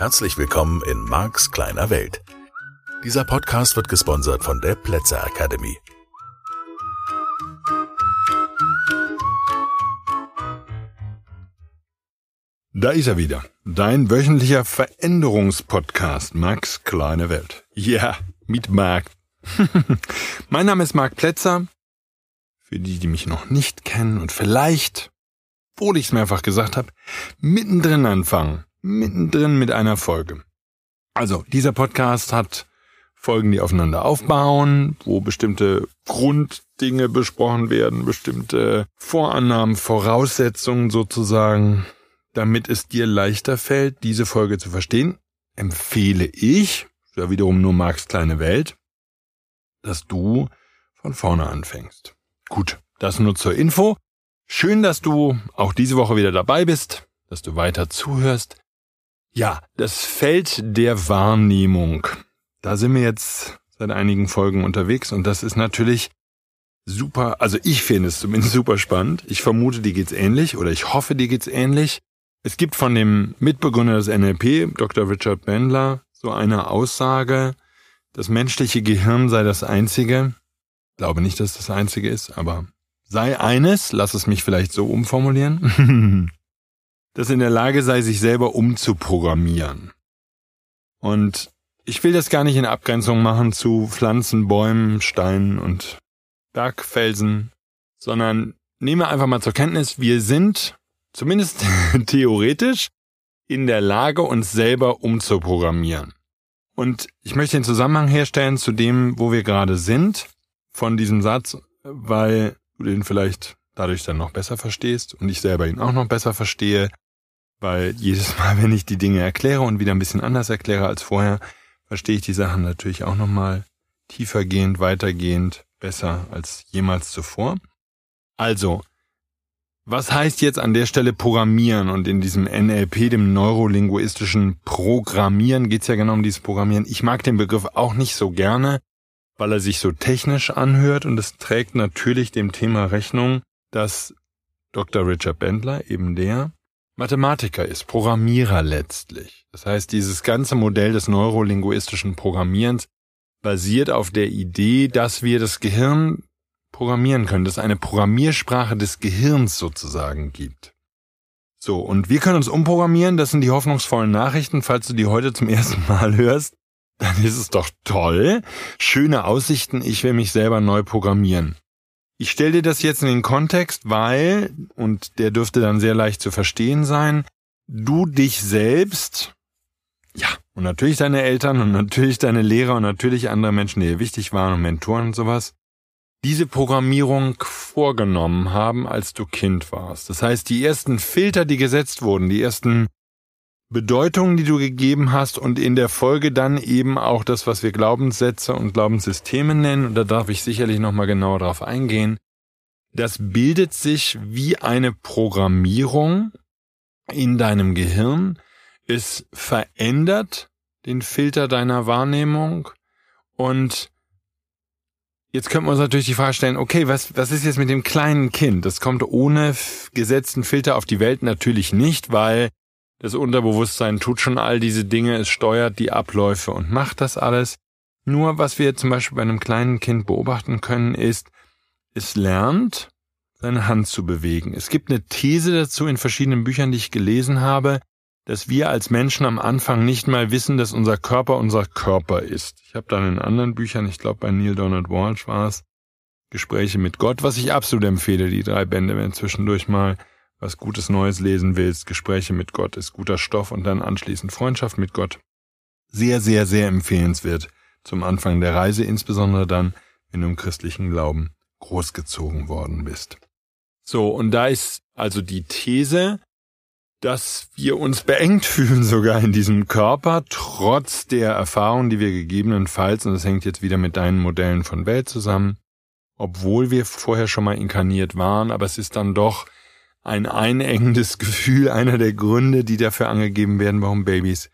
Herzlich willkommen in Marks kleiner Welt. Dieser Podcast wird gesponsert von der Plätzer Academy. Da ist er wieder. Dein wöchentlicher Veränderungspodcast, Max kleine Welt. Ja, mit Marc. mein Name ist Marc Plätzer. Für die, die mich noch nicht kennen und vielleicht, obwohl ich es mehrfach gesagt habe, mittendrin anfangen. Mittendrin mit einer Folge. Also, dieser Podcast hat Folgen, die aufeinander aufbauen, wo bestimmte Grunddinge besprochen werden, bestimmte Vorannahmen, Voraussetzungen sozusagen damit es dir leichter fällt, diese Folge zu verstehen, empfehle ich, ja wiederum nur Marks kleine Welt, dass du von vorne anfängst. Gut, das nur zur Info. Schön, dass du auch diese Woche wieder dabei bist, dass du weiter zuhörst. Ja, das Feld der Wahrnehmung. Da sind wir jetzt seit einigen Folgen unterwegs und das ist natürlich super, also ich finde es zumindest super spannend. Ich vermute, dir geht's ähnlich oder ich hoffe, dir geht's ähnlich. Es gibt von dem Mitbegründer des NLP, Dr. Richard Bandler, so eine Aussage, das menschliche Gehirn sei das einzige, ich glaube nicht, dass das einzige ist, aber sei eines, lass es mich vielleicht so umformulieren, das in der Lage sei, sich selber umzuprogrammieren. Und ich will das gar nicht in Abgrenzung machen zu Pflanzen, Bäumen, Steinen und Bergfelsen, sondern nehme einfach mal zur Kenntnis, wir sind zumindest theoretisch, in der Lage, uns selber umzuprogrammieren. Und ich möchte den Zusammenhang herstellen zu dem, wo wir gerade sind, von diesem Satz, weil du den vielleicht dadurch dann noch besser verstehst und ich selber ihn auch noch besser verstehe, weil jedes Mal, wenn ich die Dinge erkläre und wieder ein bisschen anders erkläre als vorher, verstehe ich die Sachen natürlich auch nochmal tiefergehend, weitergehend, besser als jemals zuvor. Also, was heißt jetzt an der Stelle Programmieren? Und in diesem NLP, dem neurolinguistischen Programmieren, geht's ja genau um dieses Programmieren. Ich mag den Begriff auch nicht so gerne, weil er sich so technisch anhört und es trägt natürlich dem Thema Rechnung, dass Dr. Richard Bendler, eben der, Mathematiker ist, Programmierer letztlich. Das heißt, dieses ganze Modell des neurolinguistischen Programmierens basiert auf der Idee, dass wir das Gehirn programmieren können, dass es eine Programmiersprache des Gehirns sozusagen gibt. So, und wir können uns umprogrammieren, das sind die hoffnungsvollen Nachrichten, falls du die heute zum ersten Mal hörst, dann ist es doch toll. Schöne Aussichten, ich will mich selber neu programmieren. Ich stelle dir das jetzt in den Kontext, weil, und der dürfte dann sehr leicht zu verstehen sein, du dich selbst, ja, und natürlich deine Eltern und natürlich deine Lehrer und natürlich andere Menschen, die dir wichtig waren und Mentoren und sowas, diese Programmierung vorgenommen haben, als du Kind warst. Das heißt, die ersten Filter, die gesetzt wurden, die ersten Bedeutungen, die du gegeben hast und in der Folge dann eben auch das, was wir Glaubenssätze und Glaubenssysteme nennen, und da darf ich sicherlich nochmal genauer drauf eingehen, das bildet sich wie eine Programmierung in deinem Gehirn. Es verändert den Filter deiner Wahrnehmung und Jetzt könnte man uns natürlich die Frage stellen, okay, was, was ist jetzt mit dem kleinen Kind? Das kommt ohne gesetzten Filter auf die Welt natürlich nicht, weil das Unterbewusstsein tut schon all diese Dinge, es steuert die Abläufe und macht das alles. Nur was wir zum Beispiel bei einem kleinen Kind beobachten können, ist, es lernt, seine Hand zu bewegen. Es gibt eine These dazu in verschiedenen Büchern, die ich gelesen habe, dass wir als Menschen am Anfang nicht mal wissen, dass unser Körper unser Körper ist. Ich habe dann in anderen Büchern, ich glaube bei Neil Donald Walsh war es, Gespräche mit Gott, was ich absolut empfehle, die drei Bände, wenn zwischendurch mal was Gutes Neues lesen willst. Gespräche mit Gott ist guter Stoff und dann anschließend Freundschaft mit Gott. Sehr, sehr, sehr empfehlenswert zum Anfang der Reise, insbesondere dann, wenn du im christlichen Glauben großgezogen worden bist. So, und da ist also die These, dass wir uns beengt fühlen sogar in diesem Körper, trotz der Erfahrung, die wir gegebenenfalls, und das hängt jetzt wieder mit deinen Modellen von Welt zusammen, obwohl wir vorher schon mal inkarniert waren, aber es ist dann doch ein einengendes Gefühl, einer der Gründe, die dafür angegeben werden, warum Babys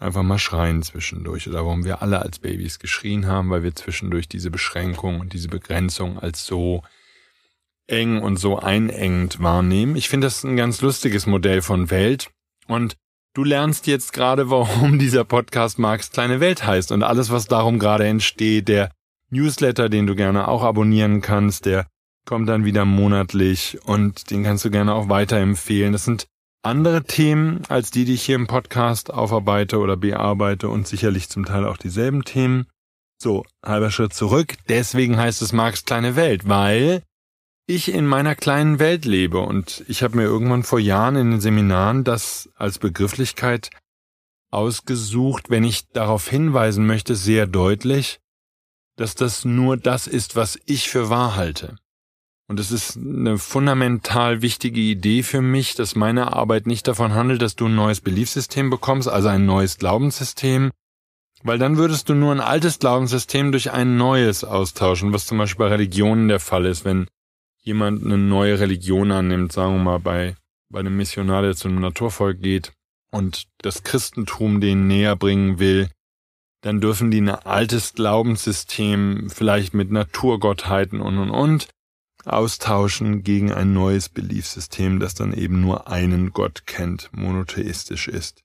einfach mal schreien zwischendurch oder warum wir alle als Babys geschrien haben, weil wir zwischendurch diese Beschränkung und diese Begrenzung als so eng und so einengend wahrnehmen. Ich finde das ein ganz lustiges Modell von Welt. Und Du lernst jetzt gerade, warum dieser Podcast Marks kleine Welt heißt und alles, was darum gerade entsteht, der Newsletter, den du gerne auch abonnieren kannst, der kommt dann wieder monatlich und den kannst du gerne auch weiterempfehlen. Das sind andere Themen als die, die ich hier im Podcast aufarbeite oder bearbeite und sicherlich zum Teil auch dieselben Themen. So, halber Schritt zurück. Deswegen heißt es Marks kleine Welt, weil ich in meiner kleinen Welt lebe und ich habe mir irgendwann vor Jahren in den Seminaren das als Begrifflichkeit ausgesucht, wenn ich darauf hinweisen möchte, sehr deutlich, dass das nur das ist, was ich für wahr halte. Und es ist eine fundamental wichtige Idee für mich, dass meine Arbeit nicht davon handelt, dass du ein neues Beliefssystem bekommst, also ein neues Glaubenssystem, weil dann würdest du nur ein altes Glaubenssystem durch ein neues austauschen, was zum Beispiel bei Religionen der Fall ist, wenn jemand eine neue Religion annimmt, sagen wir mal bei, bei einem Missionar, der zu einem Naturvolk geht und das Christentum denen näher bringen will, dann dürfen die ein altes Glaubenssystem vielleicht mit Naturgottheiten und und und austauschen gegen ein neues Beliefssystem, das dann eben nur einen Gott kennt, monotheistisch ist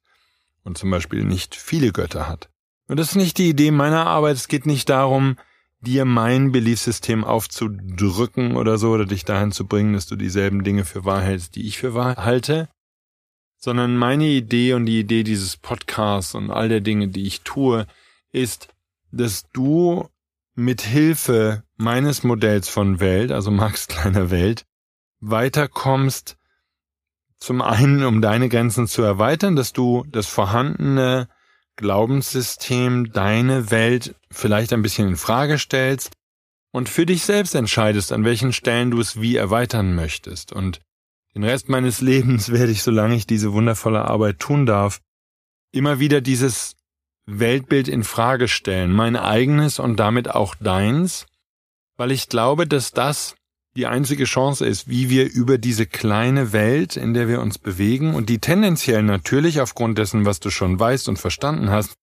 und zum Beispiel nicht viele Götter hat. Und das ist nicht die Idee meiner Arbeit. Es geht nicht darum, dir mein Beliefssystem aufzudrücken oder so, oder dich dahin zu bringen, dass du dieselben Dinge für wahr hältst, die ich für wahr halte, sondern meine Idee und die Idee dieses Podcasts und all der Dinge, die ich tue, ist, dass du mit Hilfe meines Modells von Welt, also Max kleiner Welt, weiterkommst, zum einen, um deine Grenzen zu erweitern, dass du das vorhandene Glaubenssystem, deine Welt vielleicht ein bisschen in Frage stellst und für dich selbst entscheidest, an welchen Stellen du es wie erweitern möchtest. Und den Rest meines Lebens werde ich, solange ich diese wundervolle Arbeit tun darf, immer wieder dieses Weltbild in Frage stellen, mein eigenes und damit auch deins, weil ich glaube, dass das die einzige Chance ist, wie wir über diese kleine Welt, in der wir uns bewegen und die tendenziell natürlich aufgrund dessen, was du schon weißt und verstanden hast,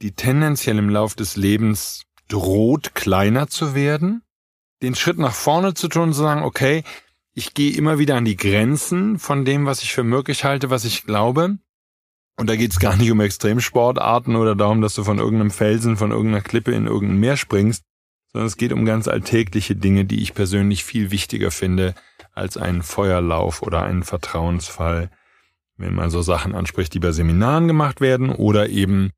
die tendenziell im Lauf des Lebens droht, kleiner zu werden, den Schritt nach vorne zu tun und zu sagen, okay, ich gehe immer wieder an die Grenzen von dem, was ich für möglich halte, was ich glaube, und da geht's gar nicht um Extremsportarten oder darum, dass du von irgendeinem Felsen, von irgendeiner Klippe in irgendein Meer springst, sondern es geht um ganz alltägliche Dinge, die ich persönlich viel wichtiger finde als einen Feuerlauf oder einen Vertrauensfall, wenn man so Sachen anspricht, die bei Seminaren gemacht werden oder eben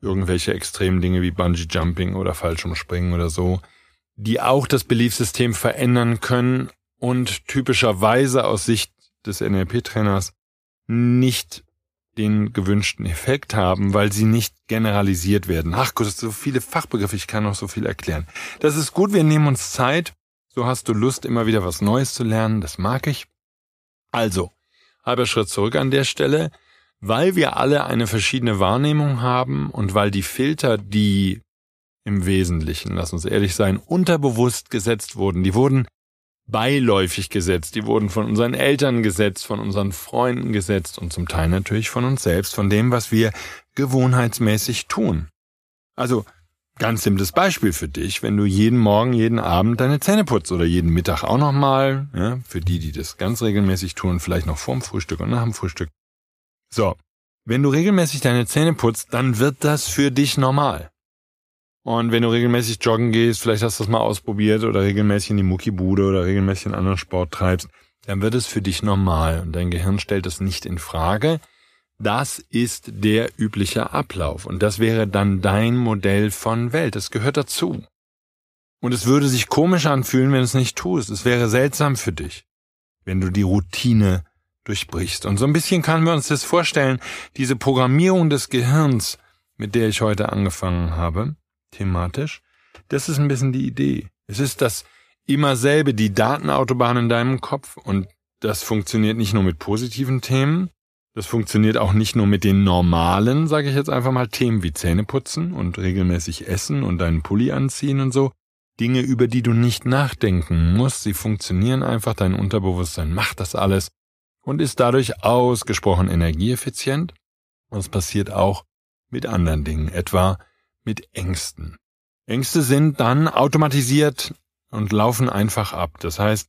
irgendwelche extremen Dinge wie Bungee Jumping oder Fallschirmspringen oder so, die auch das Beliefssystem verändern können und typischerweise aus Sicht des NLP-Trainers nicht den gewünschten Effekt haben, weil sie nicht generalisiert werden. Ach Gott, so viele Fachbegriffe, ich kann noch so viel erklären. Das ist gut, wir nehmen uns Zeit. So hast du Lust, immer wieder was Neues zu lernen, das mag ich. Also, halber Schritt zurück an der Stelle. Weil wir alle eine verschiedene Wahrnehmung haben und weil die Filter, die im Wesentlichen, lass uns ehrlich sein, unterbewusst gesetzt wurden, die wurden beiläufig gesetzt, die wurden von unseren Eltern gesetzt, von unseren Freunden gesetzt und zum Teil natürlich von uns selbst, von dem, was wir gewohnheitsmäßig tun. Also ganz simples Beispiel für dich, wenn du jeden Morgen, jeden Abend deine Zähne putzt oder jeden Mittag auch nochmal, ja, für die, die das ganz regelmäßig tun, vielleicht noch vorm Frühstück und nach dem Frühstück. So, wenn du regelmäßig deine Zähne putzt, dann wird das für dich normal. Und wenn du regelmäßig joggen gehst, vielleicht hast du das mal ausprobiert oder regelmäßig in die Muckibude oder regelmäßig einen anderen Sport treibst, dann wird es für dich normal und dein Gehirn stellt es nicht in Frage. Das ist der übliche Ablauf und das wäre dann dein Modell von Welt. Das gehört dazu. Und es würde sich komisch anfühlen, wenn du es nicht tust. Es wäre seltsam für dich, wenn du die Routine durchbrichst. Und so ein bisschen können wir uns das vorstellen, diese Programmierung des Gehirns, mit der ich heute angefangen habe, thematisch. Das ist ein bisschen die Idee. Es ist das immer selbe, die Datenautobahn in deinem Kopf und das funktioniert nicht nur mit positiven Themen, das funktioniert auch nicht nur mit den normalen, sage ich jetzt einfach mal, Themen wie Zähneputzen und regelmäßig essen und deinen Pulli anziehen und so. Dinge, über die du nicht nachdenken musst, sie funktionieren einfach, dein Unterbewusstsein macht das alles und ist dadurch ausgesprochen energieeffizient. Und es passiert auch mit anderen Dingen, etwa mit Ängsten. Ängste sind dann automatisiert und laufen einfach ab. Das heißt,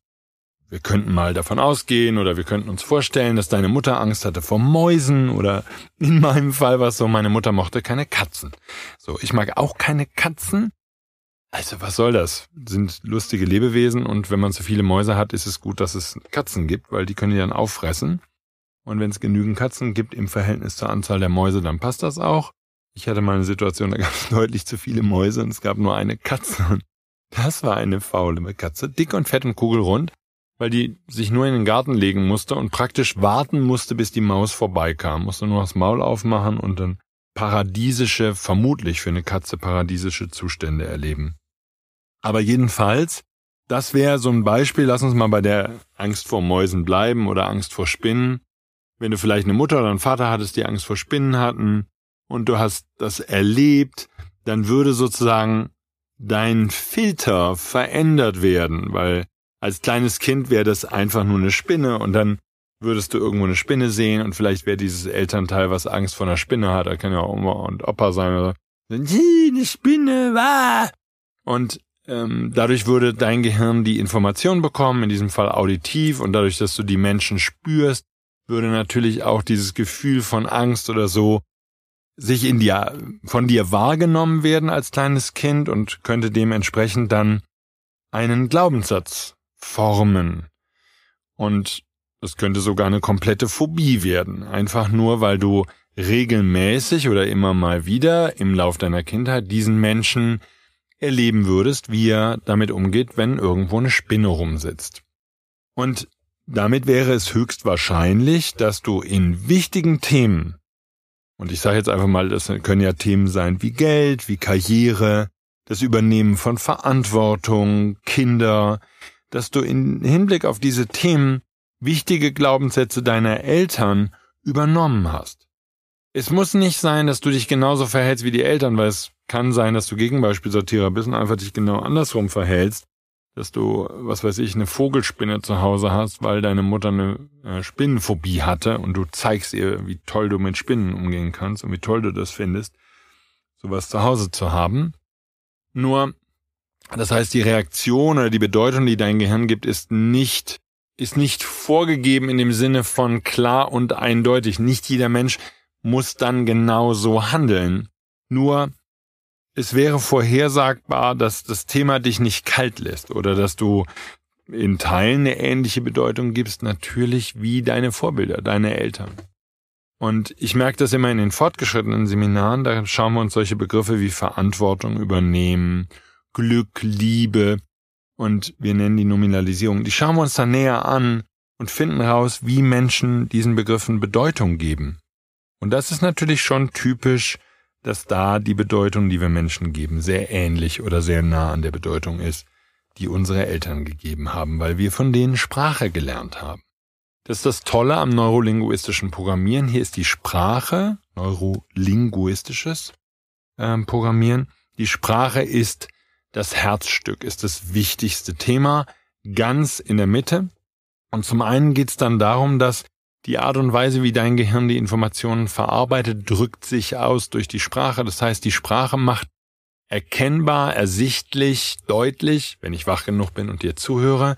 wir könnten mal davon ausgehen oder wir könnten uns vorstellen, dass deine Mutter Angst hatte vor Mäusen oder in meinem Fall war es so, meine Mutter mochte keine Katzen. So, ich mag auch keine Katzen. Also was soll das? Sind lustige Lebewesen und wenn man zu viele Mäuse hat, ist es gut, dass es Katzen gibt, weil die können die dann auffressen. Und wenn es genügend Katzen gibt im Verhältnis zur Anzahl der Mäuse, dann passt das auch. Ich hatte mal eine Situation, da gab es deutlich zu viele Mäuse und es gab nur eine Katze. Das war eine faule Katze, dick und fett und kugelrund weil die sich nur in den Garten legen musste und praktisch warten musste, bis die Maus vorbeikam. Musste nur das Maul aufmachen und dann paradiesische, vermutlich für eine Katze paradiesische Zustände erleben. Aber jedenfalls, das wäre so ein Beispiel, lass uns mal bei der Angst vor Mäusen bleiben oder Angst vor Spinnen. Wenn du vielleicht eine Mutter oder einen Vater hattest, die Angst vor Spinnen hatten und du hast das erlebt, dann würde sozusagen dein Filter verändert werden, weil als kleines Kind wäre das einfach nur eine Spinne und dann würdest du irgendwo eine Spinne sehen und vielleicht wäre dieses Elternteil, was Angst vor einer Spinne hat, da kann ja Oma und Opa sein oder eine Spinne, wah! Und ähm, dadurch würde dein Gehirn die Information bekommen, in diesem Fall auditiv, und dadurch, dass du die Menschen spürst, würde natürlich auch dieses Gefühl von Angst oder so sich in dir, von dir wahrgenommen werden als kleines Kind und könnte dementsprechend dann einen Glaubenssatz formen. Und es könnte sogar eine komplette Phobie werden, einfach nur weil du regelmäßig oder immer mal wieder im Lauf deiner Kindheit diesen Menschen erleben würdest, wie er damit umgeht, wenn irgendwo eine Spinne rumsitzt. Und damit wäre es höchstwahrscheinlich, dass du in wichtigen Themen, und ich sage jetzt einfach mal, das können ja Themen sein wie Geld, wie Karriere, das Übernehmen von Verantwortung, Kinder, dass du in Hinblick auf diese Themen wichtige Glaubenssätze deiner Eltern übernommen hast. Es muss nicht sein, dass du dich genauso verhältst wie die Eltern, weil es kann sein, dass du Gegenbeispielsortierer bist und einfach dich genau andersrum verhältst, dass du, was weiß ich, eine Vogelspinne zu Hause hast, weil deine Mutter eine äh, Spinnenphobie hatte und du zeigst ihr, wie toll du mit Spinnen umgehen kannst und wie toll du das findest, sowas zu Hause zu haben. Nur das heißt, die Reaktion oder die Bedeutung, die dein Gehirn gibt, ist nicht, ist nicht vorgegeben in dem Sinne von klar und eindeutig. Nicht jeder Mensch muss dann genau so handeln. Nur, es wäre vorhersagbar, dass das Thema dich nicht kalt lässt oder dass du in Teilen eine ähnliche Bedeutung gibst, natürlich wie deine Vorbilder, deine Eltern. Und ich merke das immer in den fortgeschrittenen Seminaren, da schauen wir uns solche Begriffe wie Verantwortung übernehmen Glück, Liebe und wir nennen die Nominalisierung. Die schauen wir uns dann näher an und finden raus, wie Menschen diesen Begriffen Bedeutung geben. Und das ist natürlich schon typisch, dass da die Bedeutung, die wir Menschen geben, sehr ähnlich oder sehr nah an der Bedeutung ist, die unsere Eltern gegeben haben, weil wir von denen Sprache gelernt haben. Das ist das Tolle am neurolinguistischen Programmieren. Hier ist die Sprache, neurolinguistisches äh, Programmieren. Die Sprache ist das Herzstück ist das wichtigste Thema, ganz in der Mitte. Und zum einen geht es dann darum, dass die Art und Weise, wie dein Gehirn die Informationen verarbeitet, drückt sich aus durch die Sprache. Das heißt, die Sprache macht erkennbar, ersichtlich, deutlich, wenn ich wach genug bin und dir zuhöre,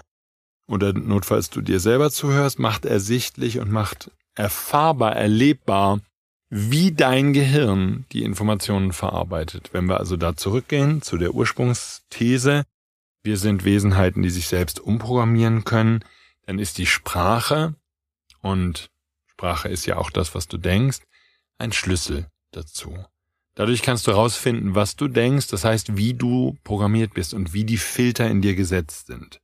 oder notfalls du dir selber zuhörst, macht ersichtlich und macht erfahrbar, erlebbar, wie dein Gehirn die Informationen verarbeitet. Wenn wir also da zurückgehen zu der Ursprungsthese, wir sind Wesenheiten, die sich selbst umprogrammieren können, dann ist die Sprache, und Sprache ist ja auch das, was du denkst, ein Schlüssel dazu. Dadurch kannst du herausfinden, was du denkst, das heißt, wie du programmiert bist und wie die Filter in dir gesetzt sind.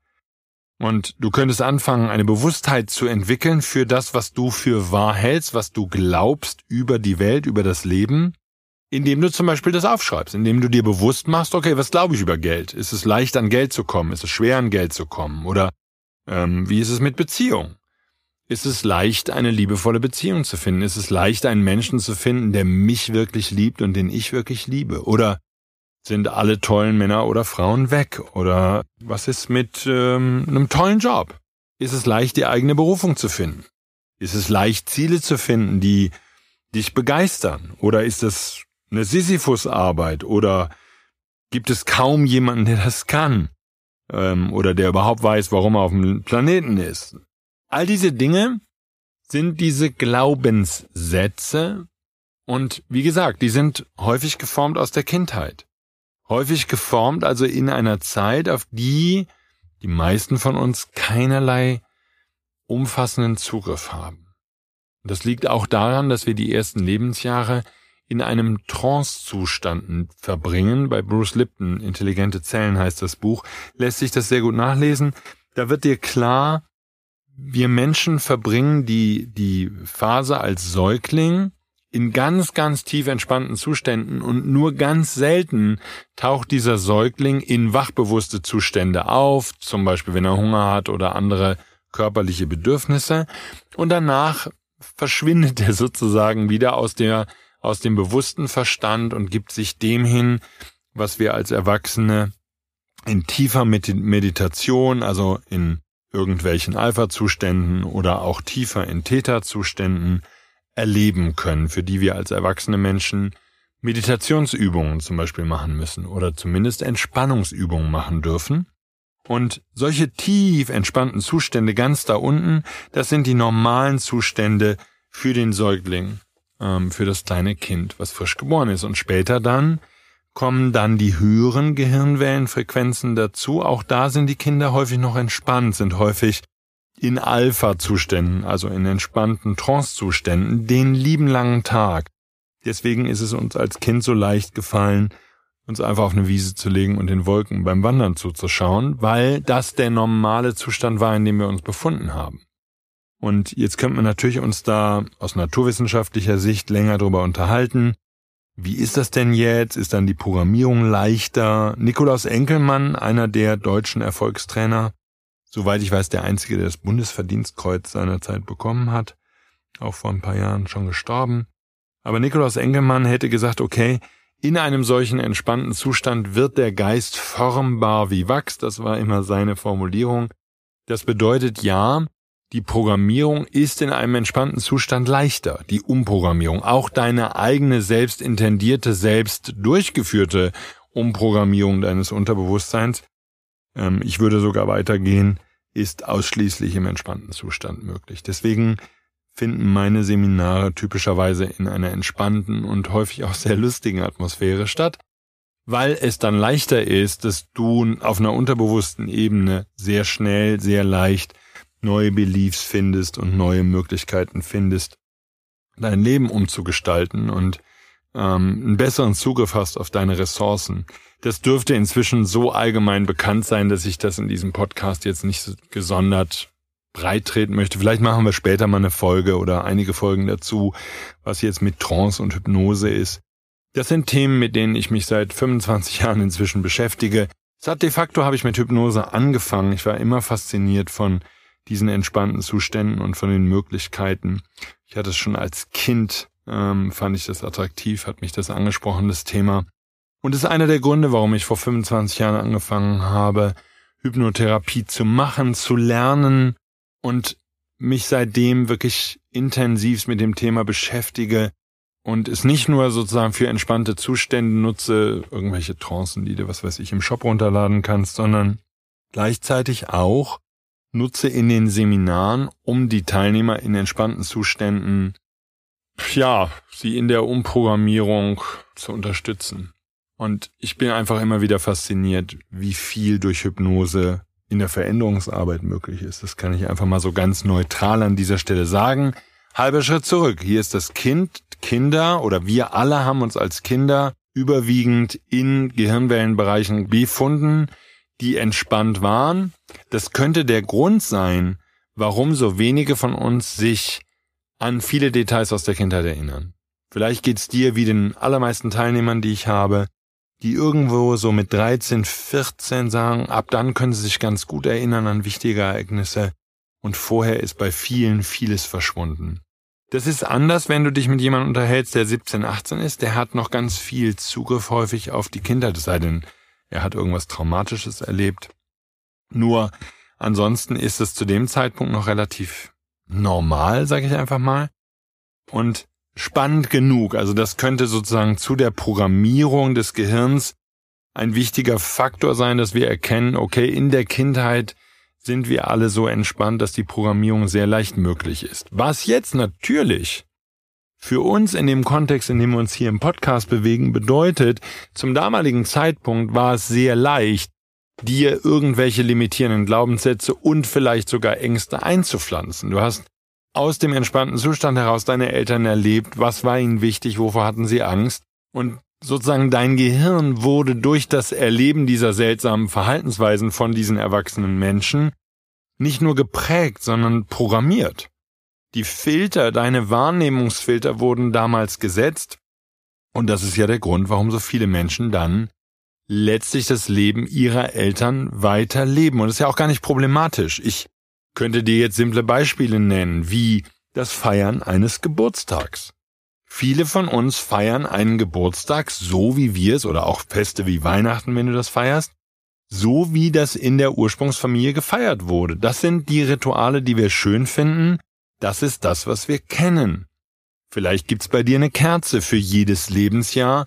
Und du könntest anfangen, eine Bewusstheit zu entwickeln für das, was du für wahr hältst, was du glaubst über die Welt, über das Leben, indem du zum Beispiel das aufschreibst, indem du dir bewusst machst, okay, was glaube ich über Geld? Ist es leicht an Geld zu kommen? Ist es schwer an Geld zu kommen? Oder ähm, wie ist es mit Beziehung? Ist es leicht, eine liebevolle Beziehung zu finden? Ist es leicht, einen Menschen zu finden, der mich wirklich liebt und den ich wirklich liebe? Oder sind alle tollen Männer oder Frauen weg? Oder was ist mit ähm, einem tollen Job? Ist es leicht, die eigene Berufung zu finden? Ist es leicht, Ziele zu finden, die dich begeistern? Oder ist es eine Sisyphus-Arbeit? Oder gibt es kaum jemanden, der das kann? ähm, oder der überhaupt weiß, warum er auf dem Planeten ist. All diese Dinge sind diese Glaubenssätze und wie gesagt, die sind häufig geformt aus der Kindheit. Häufig geformt also in einer Zeit, auf die die meisten von uns keinerlei umfassenden Zugriff haben. Das liegt auch daran, dass wir die ersten Lebensjahre in einem Trance-Zustand verbringen. Bei Bruce Lipton, Intelligente Zellen heißt das Buch, lässt sich das sehr gut nachlesen. Da wird dir klar, wir Menschen verbringen die, die Phase als Säugling in ganz, ganz tief entspannten Zuständen und nur ganz selten taucht dieser Säugling in wachbewusste Zustände auf, zum Beispiel wenn er Hunger hat oder andere körperliche Bedürfnisse. Und danach verschwindet er sozusagen wieder aus der aus dem bewussten Verstand und gibt sich dem hin, was wir als Erwachsene in tiefer Meditation, also in irgendwelchen Alpha-Zuständen oder auch tiefer in Theta-Zuständen erleben können, für die wir als erwachsene Menschen Meditationsübungen zum Beispiel machen müssen oder zumindest Entspannungsübungen machen dürfen. Und solche tief entspannten Zustände ganz da unten, das sind die normalen Zustände für den Säugling ähm, für das kleine Kind, was frisch geboren ist. Und später dann kommen dann die höheren Gehirnwellenfrequenzen dazu. Auch da sind die Kinder häufig noch entspannt, sind häufig in Alpha-Zuständen, also in entspannten Trance-Zuständen, den lieben langen Tag. Deswegen ist es uns als Kind so leicht gefallen, uns einfach auf eine Wiese zu legen und den Wolken beim Wandern zuzuschauen, weil das der normale Zustand war, in dem wir uns befunden haben. Und jetzt könnte man natürlich uns da aus naturwissenschaftlicher Sicht länger drüber unterhalten. Wie ist das denn jetzt? Ist dann die Programmierung leichter? Nikolaus Enkelmann, einer der deutschen Erfolgstrainer, soweit ich weiß, der einzige, der das Bundesverdienstkreuz seinerzeit bekommen hat, auch vor ein paar Jahren schon gestorben. Aber Nikolaus Enkelmann hätte gesagt, okay, in einem solchen entspannten Zustand wird der Geist formbar wie Wachs, das war immer seine Formulierung. Das bedeutet ja, die Programmierung ist in einem entspannten Zustand leichter. Die Umprogrammierung, auch deine eigene selbst intendierte, selbst durchgeführte Umprogrammierung deines Unterbewusstseins, ähm, ich würde sogar weitergehen, ist ausschließlich im entspannten Zustand möglich. Deswegen finden meine Seminare typischerweise in einer entspannten und häufig auch sehr lustigen Atmosphäre statt, weil es dann leichter ist, dass du auf einer unterbewussten Ebene sehr schnell, sehr leicht neue Beliefs findest und neue Möglichkeiten findest, dein Leben umzugestalten und ähm, einen besseren Zugriff hast auf deine Ressourcen. Das dürfte inzwischen so allgemein bekannt sein, dass ich das in diesem Podcast jetzt nicht so gesondert breit treten möchte. Vielleicht machen wir später mal eine Folge oder einige Folgen dazu, was jetzt mit Trance und Hypnose ist. Das sind Themen, mit denen ich mich seit 25 Jahren inzwischen beschäftige. Es hat de facto habe ich mit Hypnose angefangen. Ich war immer fasziniert von diesen entspannten Zuständen und von den Möglichkeiten. Ich hatte es schon als Kind, ähm, fand ich das attraktiv, hat mich das angesprochen, das Thema. Und ist einer der Gründe, warum ich vor 25 Jahren angefangen habe, Hypnotherapie zu machen, zu lernen und mich seitdem wirklich intensiv mit dem Thema beschäftige und es nicht nur sozusagen für entspannte Zustände nutze, irgendwelche Trancen, die du, was weiß ich, im Shop runterladen kannst, sondern gleichzeitig auch nutze in den Seminaren, um die Teilnehmer in entspannten Zuständen, ja, sie in der Umprogrammierung zu unterstützen. Und ich bin einfach immer wieder fasziniert, wie viel durch Hypnose in der Veränderungsarbeit möglich ist. Das kann ich einfach mal so ganz neutral an dieser Stelle sagen. Halber Schritt zurück. Hier ist das Kind, Kinder oder wir alle haben uns als Kinder überwiegend in Gehirnwellenbereichen befunden, die entspannt waren. Das könnte der Grund sein, warum so wenige von uns sich an viele Details aus der Kindheit erinnern. Vielleicht geht's dir wie den allermeisten Teilnehmern, die ich habe, die irgendwo so mit 13, 14 sagen, ab dann können sie sich ganz gut erinnern an wichtige Ereignisse und vorher ist bei vielen vieles verschwunden. Das ist anders, wenn du dich mit jemandem unterhältst, der 17, 18 ist, der hat noch ganz viel Zugriff häufig auf die Kindheit, es sei denn, er hat irgendwas Traumatisches erlebt. Nur ansonsten ist es zu dem Zeitpunkt noch relativ normal, sage ich einfach mal. Und spannend genug. Also das könnte sozusagen zu der Programmierung des Gehirns ein wichtiger Faktor sein, dass wir erkennen, okay, in der Kindheit sind wir alle so entspannt, dass die Programmierung sehr leicht möglich ist. Was jetzt natürlich für uns in dem Kontext, in dem wir uns hier im Podcast bewegen, bedeutet, zum damaligen Zeitpunkt war es sehr leicht, dir irgendwelche limitierenden Glaubenssätze und vielleicht sogar Ängste einzupflanzen. Du hast aus dem entspannten Zustand heraus deine Eltern erlebt, was war ihnen wichtig, wovor hatten sie Angst und sozusagen dein Gehirn wurde durch das Erleben dieser seltsamen Verhaltensweisen von diesen erwachsenen Menschen nicht nur geprägt, sondern programmiert. Die Filter, deine Wahrnehmungsfilter wurden damals gesetzt. Und das ist ja der Grund, warum so viele Menschen dann letztlich das Leben ihrer Eltern weiterleben. Und das ist ja auch gar nicht problematisch. Ich könnte dir jetzt simple Beispiele nennen, wie das Feiern eines Geburtstags. Viele von uns feiern einen Geburtstag so wie wir es oder auch Feste wie Weihnachten, wenn du das feierst, so wie das in der Ursprungsfamilie gefeiert wurde. Das sind die Rituale, die wir schön finden, das ist das, was wir kennen. Vielleicht gibt's bei dir eine Kerze für jedes Lebensjahr,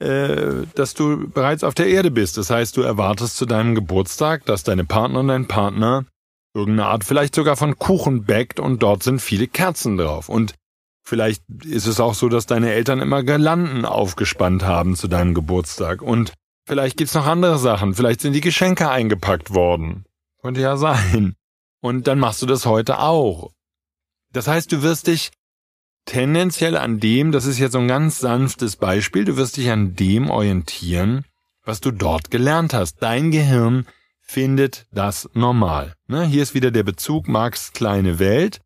äh, dass du bereits auf der Erde bist. Das heißt, du erwartest zu deinem Geburtstag, dass deine Partner und dein Partner irgendeine Art vielleicht sogar von Kuchen backt und dort sind viele Kerzen drauf. Und vielleicht ist es auch so, dass deine Eltern immer Girlanden aufgespannt haben zu deinem Geburtstag. Und vielleicht gibt's noch andere Sachen. Vielleicht sind die Geschenke eingepackt worden. Könnte ja sein. Und dann machst du das heute auch. Das heißt, du wirst dich tendenziell an dem, das ist jetzt so ein ganz sanftes Beispiel, du wirst dich an dem orientieren, was du dort gelernt hast. Dein Gehirn findet das normal. Ne? Hier ist wieder der Bezug Marx kleine Welt.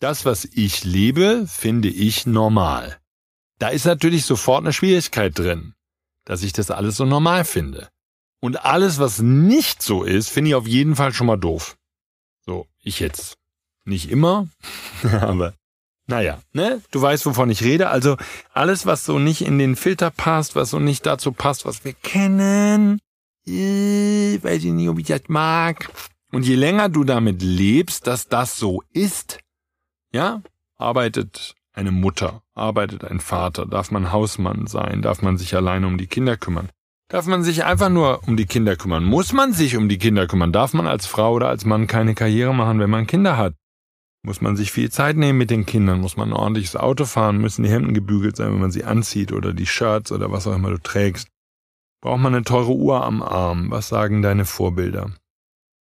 Das, was ich lebe, finde ich normal. Da ist natürlich sofort eine Schwierigkeit drin, dass ich das alles so normal finde. Und alles, was nicht so ist, finde ich auf jeden Fall schon mal doof. So, ich jetzt. Nicht immer, aber naja, ne? Du weißt, wovon ich rede. Also alles, was so nicht in den Filter passt, was so nicht dazu passt, was wir kennen, äh, weiß ich nicht, ob ich das mag. Und je länger du damit lebst, dass das so ist, ja, arbeitet eine Mutter, arbeitet ein Vater, darf man Hausmann sein, darf man sich alleine um die Kinder kümmern. Darf man sich einfach nur um die Kinder kümmern? Muss man sich um die Kinder kümmern? Darf man als Frau oder als Mann keine Karriere machen, wenn man Kinder hat? Muss man sich viel Zeit nehmen mit den Kindern? Muss man ein ordentliches Auto fahren? Müssen die Hemden gebügelt sein, wenn man sie anzieht oder die Shirts oder was auch immer du trägst? Braucht man eine teure Uhr am Arm? Was sagen deine Vorbilder?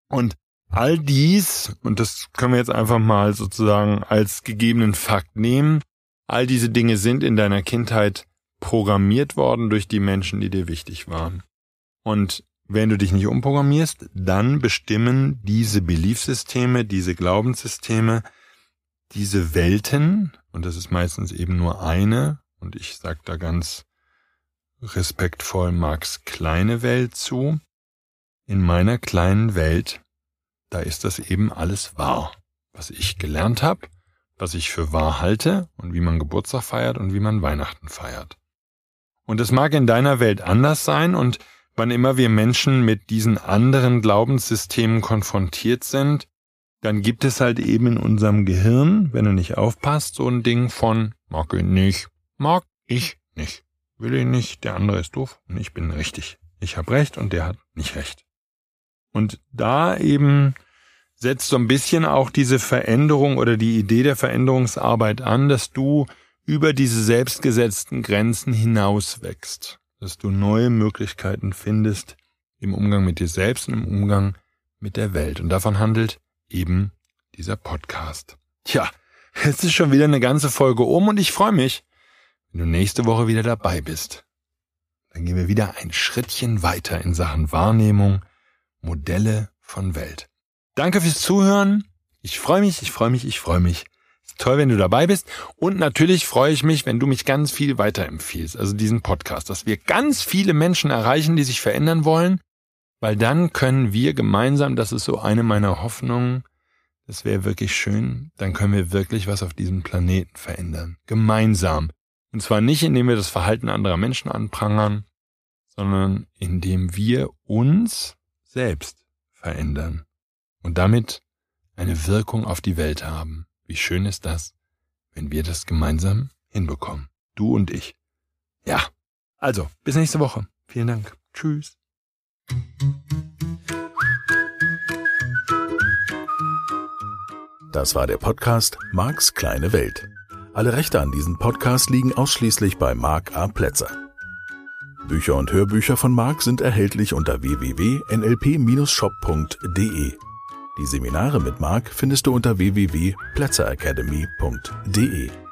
Und all dies, und das können wir jetzt einfach mal sozusagen als gegebenen Fakt nehmen, all diese Dinge sind in deiner Kindheit programmiert worden durch die Menschen, die dir wichtig waren. Und wenn du dich nicht umprogrammierst, dann bestimmen diese Beliefsysteme, diese Glaubenssysteme, diese Welten, und das ist meistens eben nur eine, und ich sag da ganz respektvoll Marx kleine Welt zu, in meiner kleinen Welt, da ist das eben alles wahr, was ich gelernt habe, was ich für wahr halte und wie man Geburtstag feiert und wie man Weihnachten feiert. Und es mag in deiner Welt anders sein und Wann immer wir Menschen mit diesen anderen Glaubenssystemen konfrontiert sind, dann gibt es halt eben in unserem Gehirn, wenn du nicht aufpasst, so ein Ding von mag ich nicht, mag ich nicht, will ich nicht, der andere ist doof und ich bin richtig. Ich habe recht und der hat nicht recht. Und da eben setzt so ein bisschen auch diese Veränderung oder die Idee der Veränderungsarbeit an, dass du über diese selbstgesetzten Grenzen hinaus wächst dass du neue Möglichkeiten findest im Umgang mit dir selbst und im Umgang mit der Welt. Und davon handelt eben dieser Podcast. Tja, jetzt ist schon wieder eine ganze Folge um und ich freue mich, wenn du nächste Woche wieder dabei bist. Dann gehen wir wieder ein Schrittchen weiter in Sachen Wahrnehmung, Modelle von Welt. Danke fürs Zuhören. Ich freue mich, ich freue mich, ich freue mich toll, wenn du dabei bist. Und natürlich freue ich mich, wenn du mich ganz viel weiterempfiehlst, also diesen Podcast, dass wir ganz viele Menschen erreichen, die sich verändern wollen, weil dann können wir gemeinsam, das ist so eine meiner Hoffnungen, das wäre wirklich schön, dann können wir wirklich was auf diesem Planeten verändern. Gemeinsam. Und zwar nicht, indem wir das Verhalten anderer Menschen anprangern, sondern indem wir uns selbst verändern und damit eine Wirkung auf die Welt haben. Wie schön ist das, wenn wir das gemeinsam hinbekommen. Du und ich. Ja. Also, bis nächste Woche. Vielen Dank. Tschüss. Das war der Podcast Marks kleine Welt. Alle Rechte an diesem Podcast liegen ausschließlich bei Mark A. Plätzer. Bücher und Hörbücher von Mark sind erhältlich unter www.nlp-shop.de. Die Seminare mit Mark findest du unter www.platzeracademy.de.